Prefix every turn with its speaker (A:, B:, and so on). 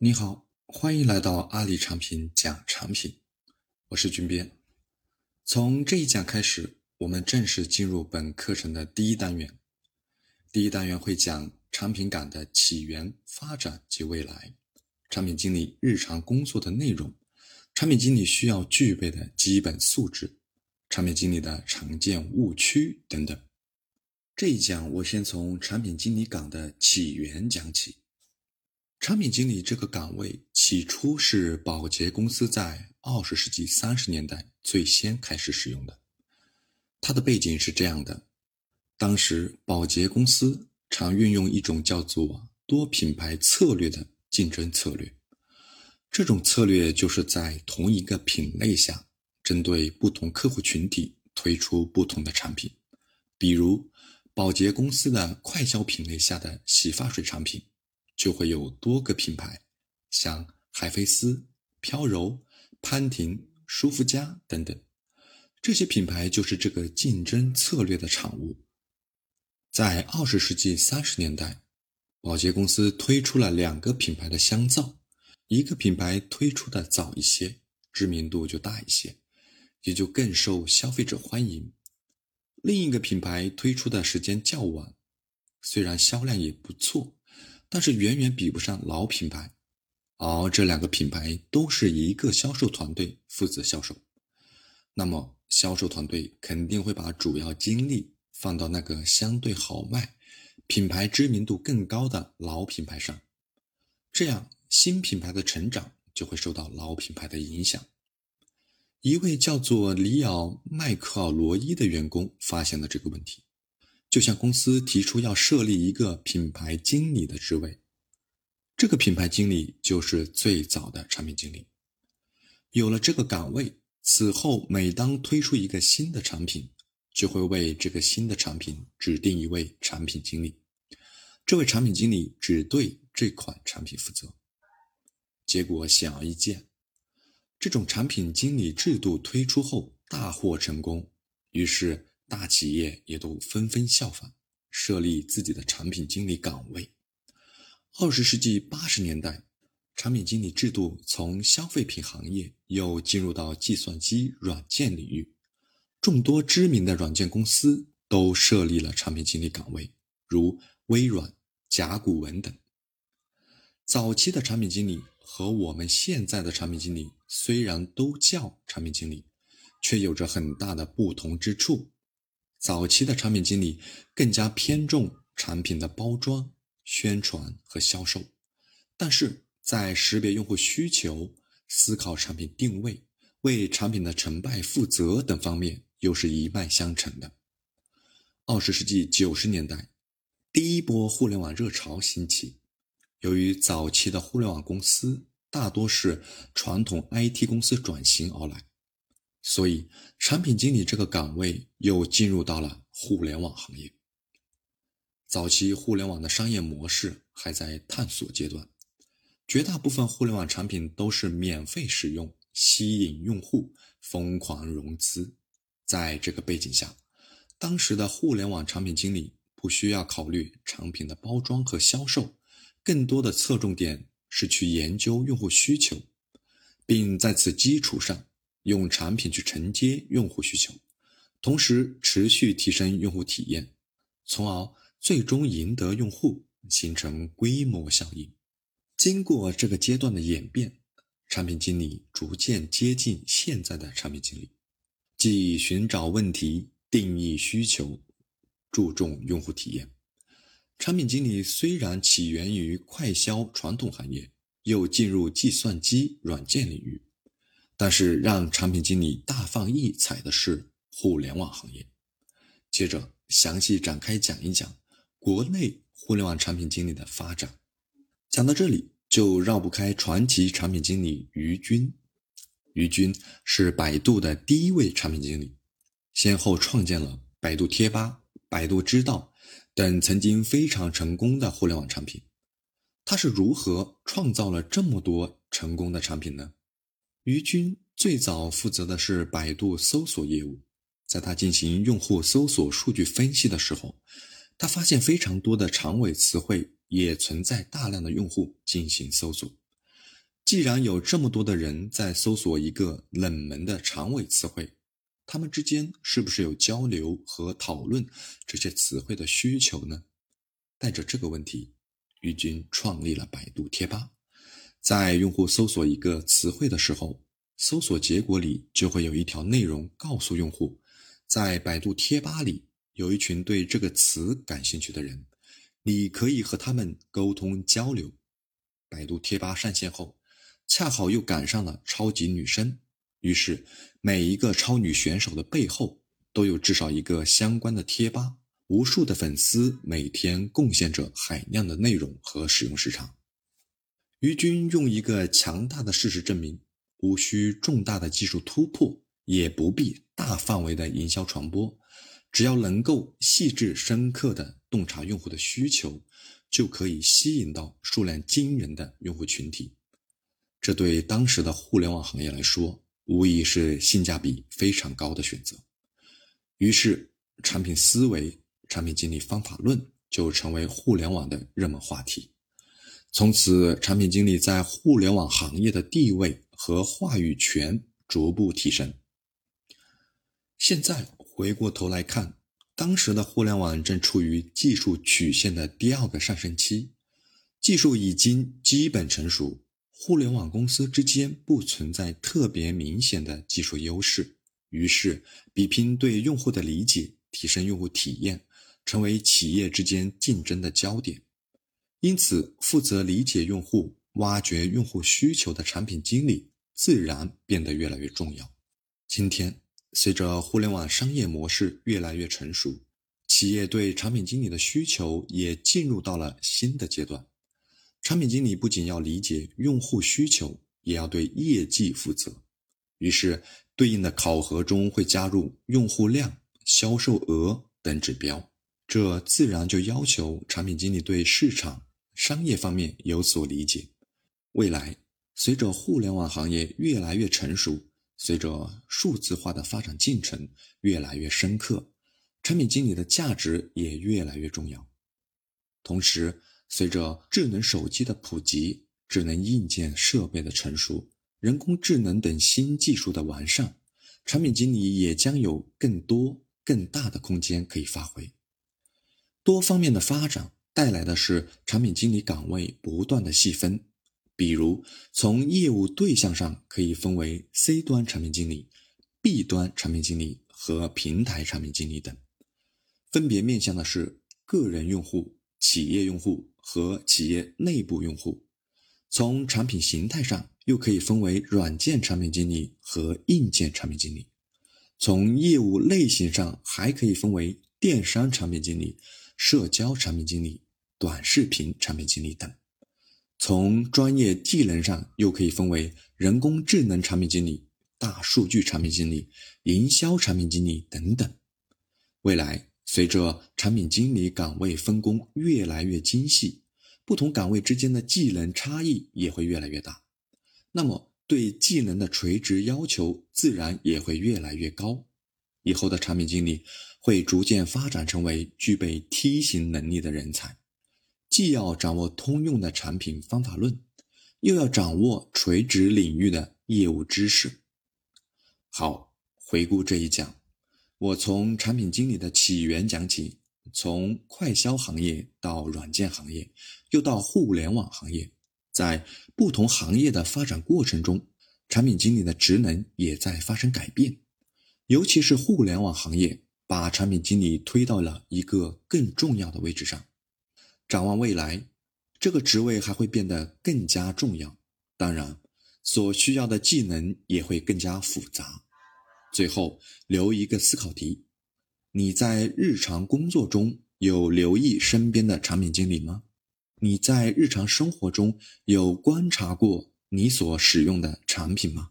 A: 你好，欢迎来到阿里产品讲产品，我是军编。从这一讲开始，我们正式进入本课程的第一单元。第一单元会讲产品岗的起源、发展及未来，产品经理日常工作的内容，产品经理需要具备的基本素质，产品经理的常见误区等等。这一讲我先从产品经理岗的起源讲起。产品经理这个岗位起初是宝洁公司在二十世纪三十年代最先开始使用的。它的背景是这样的：当时宝洁公司常运用一种叫做多品牌策略的竞争策略。这种策略就是在同一个品类下，针对不同客户群体推出不同的产品。比如，宝洁公司的快消品类下的洗发水产品。就会有多个品牌，像海飞丝、飘柔、潘婷、舒肤佳等等，这些品牌就是这个竞争策略的产物。在二十世纪三十年代，宝洁公司推出了两个品牌的香皂，一个品牌推出的早一些，知名度就大一些，也就更受消费者欢迎；另一个品牌推出的时间较晚，虽然销量也不错。但是远远比不上老品牌，而这两个品牌都是一个销售团队负责销售，那么销售团队肯定会把主要精力放到那个相对好卖、品牌知名度更高的老品牌上，这样新品牌的成长就会受到老品牌的影响。一位叫做里奥麦克尔罗伊的员工发现了这个问题。就向公司提出要设立一个品牌经理的职位，这个品牌经理就是最早的产品经理。有了这个岗位，此后每当推出一个新的产品，就会为这个新的产品指定一位产品经理，这位产品经理只对这款产品负责。结果显而易见，这种产品经理制度推出后大获成功，于是。大企业也都纷纷效仿，设立自己的产品经理岗位。二十世纪八十年代，产品经理制度从消费品行业又进入到计算机软件领域，众多知名的软件公司都设立了产品经理岗位，如微软、甲骨文等。早期的产品经理和我们现在的产品经理虽然都叫产品经理，却有着很大的不同之处。早期的产品经理更加偏重产品的包装、宣传和销售，但是在识别用户需求、思考产品定位、为产品的成败负责等方面又是一脉相承的。二十世纪九十年代，第一波互联网热潮兴起，由于早期的互联网公司大多是传统 IT 公司转型而来。所以，产品经理这个岗位又进入到了互联网行业。早期互联网的商业模式还在探索阶段，绝大部分互联网产品都是免费使用，吸引用户疯狂融资。在这个背景下，当时的互联网产品经理不需要考虑产品的包装和销售，更多的侧重点是去研究用户需求，并在此基础上。用产品去承接用户需求，同时持续提升用户体验，从而最终赢得用户，形成规模效应。经过这个阶段的演变，产品经理逐渐接近现在的产品经理，即寻找问题、定义需求、注重用户体验。产品经理虽然起源于快销传统行业，又进入计算机软件领域。但是让产品经理大放异彩的是互联网行业。接着详细展开讲一讲国内互联网产品经理的发展。讲到这里就绕不开传奇产品经理于军。于军是百度的第一位产品经理，先后创建了百度贴吧、百度知道等曾经非常成功的互联网产品。他是如何创造了这么多成功的产品呢？于军最早负责的是百度搜索业务，在他进行用户搜索数据分析的时候，他发现非常多的长尾词汇也存在大量的用户进行搜索，既然有这么多的人在搜索一个冷门的长尾词汇，他们之间是不是有交流和讨论这些词汇的需求呢？带着这个问题，于军创立了百度贴吧。在用户搜索一个词汇的时候，搜索结果里就会有一条内容告诉用户，在百度贴吧里有一群对这个词感兴趣的人，你可以和他们沟通交流。百度贴吧上线后，恰好又赶上了超级女声，于是每一个超女选手的背后都有至少一个相关的贴吧，无数的粉丝每天贡献着海量的内容和使用时长。于军用一个强大的事实证明，无需重大的技术突破，也不必大范围的营销传播，只要能够细致深刻的洞察用户的需求，就可以吸引到数量惊人的用户群体。这对当时的互联网行业来说，无疑是性价比非常高的选择。于是，产品思维、产品经理方法论就成为互联网的热门话题。从此，产品经理在互联网行业的地位和话语权逐步提升。现在回过头来看，当时的互联网正处于技术曲线的第二个上升期，技术已经基本成熟，互联网公司之间不存在特别明显的技术优势，于是比拼对用户的理解，提升用户体验，成为企业之间竞争的焦点。因此，负责理解用户、挖掘用户需求的产品经理自然变得越来越重要。今天，随着互联网商业模式越来越成熟，企业对产品经理的需求也进入到了新的阶段。产品经理不仅要理解用户需求，也要对业绩负责。于是，对应的考核中会加入用户量、销售额等指标，这自然就要求产品经理对市场。商业方面有所理解，未来随着互联网行业越来越成熟，随着数字化的发展进程越来越深刻，产品经理的价值也越来越重要。同时，随着智能手机的普及、智能硬件设备的成熟、人工智能等新技术的完善，产品经理也将有更多、更大的空间可以发挥，多方面的发展。带来的是产品经理岗位不断的细分，比如从业务对象上可以分为 C 端产品经理、B 端产品经理和平台产品经理等，分别面向的是个人用户、企业用户和企业内部用户。从产品形态上又可以分为软件产品经理和硬件产品经理，从业务类型上还可以分为电商产品经理、社交产品经理。短视频产品经理等，从专业技能上又可以分为人工智能产品经理、大数据产品经理、营销产品经理等等。未来随着产品经理岗位分工越来越精细，不同岗位之间的技能差异也会越来越大，那么对技能的垂直要求自然也会越来越高。以后的产品经理会逐渐发展成为具备梯形能力的人才。既要掌握通用的产品方法论，又要掌握垂直领域的业务知识。好，回顾这一讲，我从产品经理的起源讲起，从快销行业到软件行业，又到互联网行业，在不同行业的发展过程中，产品经理的职能也在发生改变。尤其是互联网行业，把产品经理推到了一个更重要的位置上。展望未来，这个职位还会变得更加重要。当然，所需要的技能也会更加复杂。最后留一个思考题：你在日常工作中有留意身边的产品经理吗？你在日常生活中有观察过你所使用的产品吗？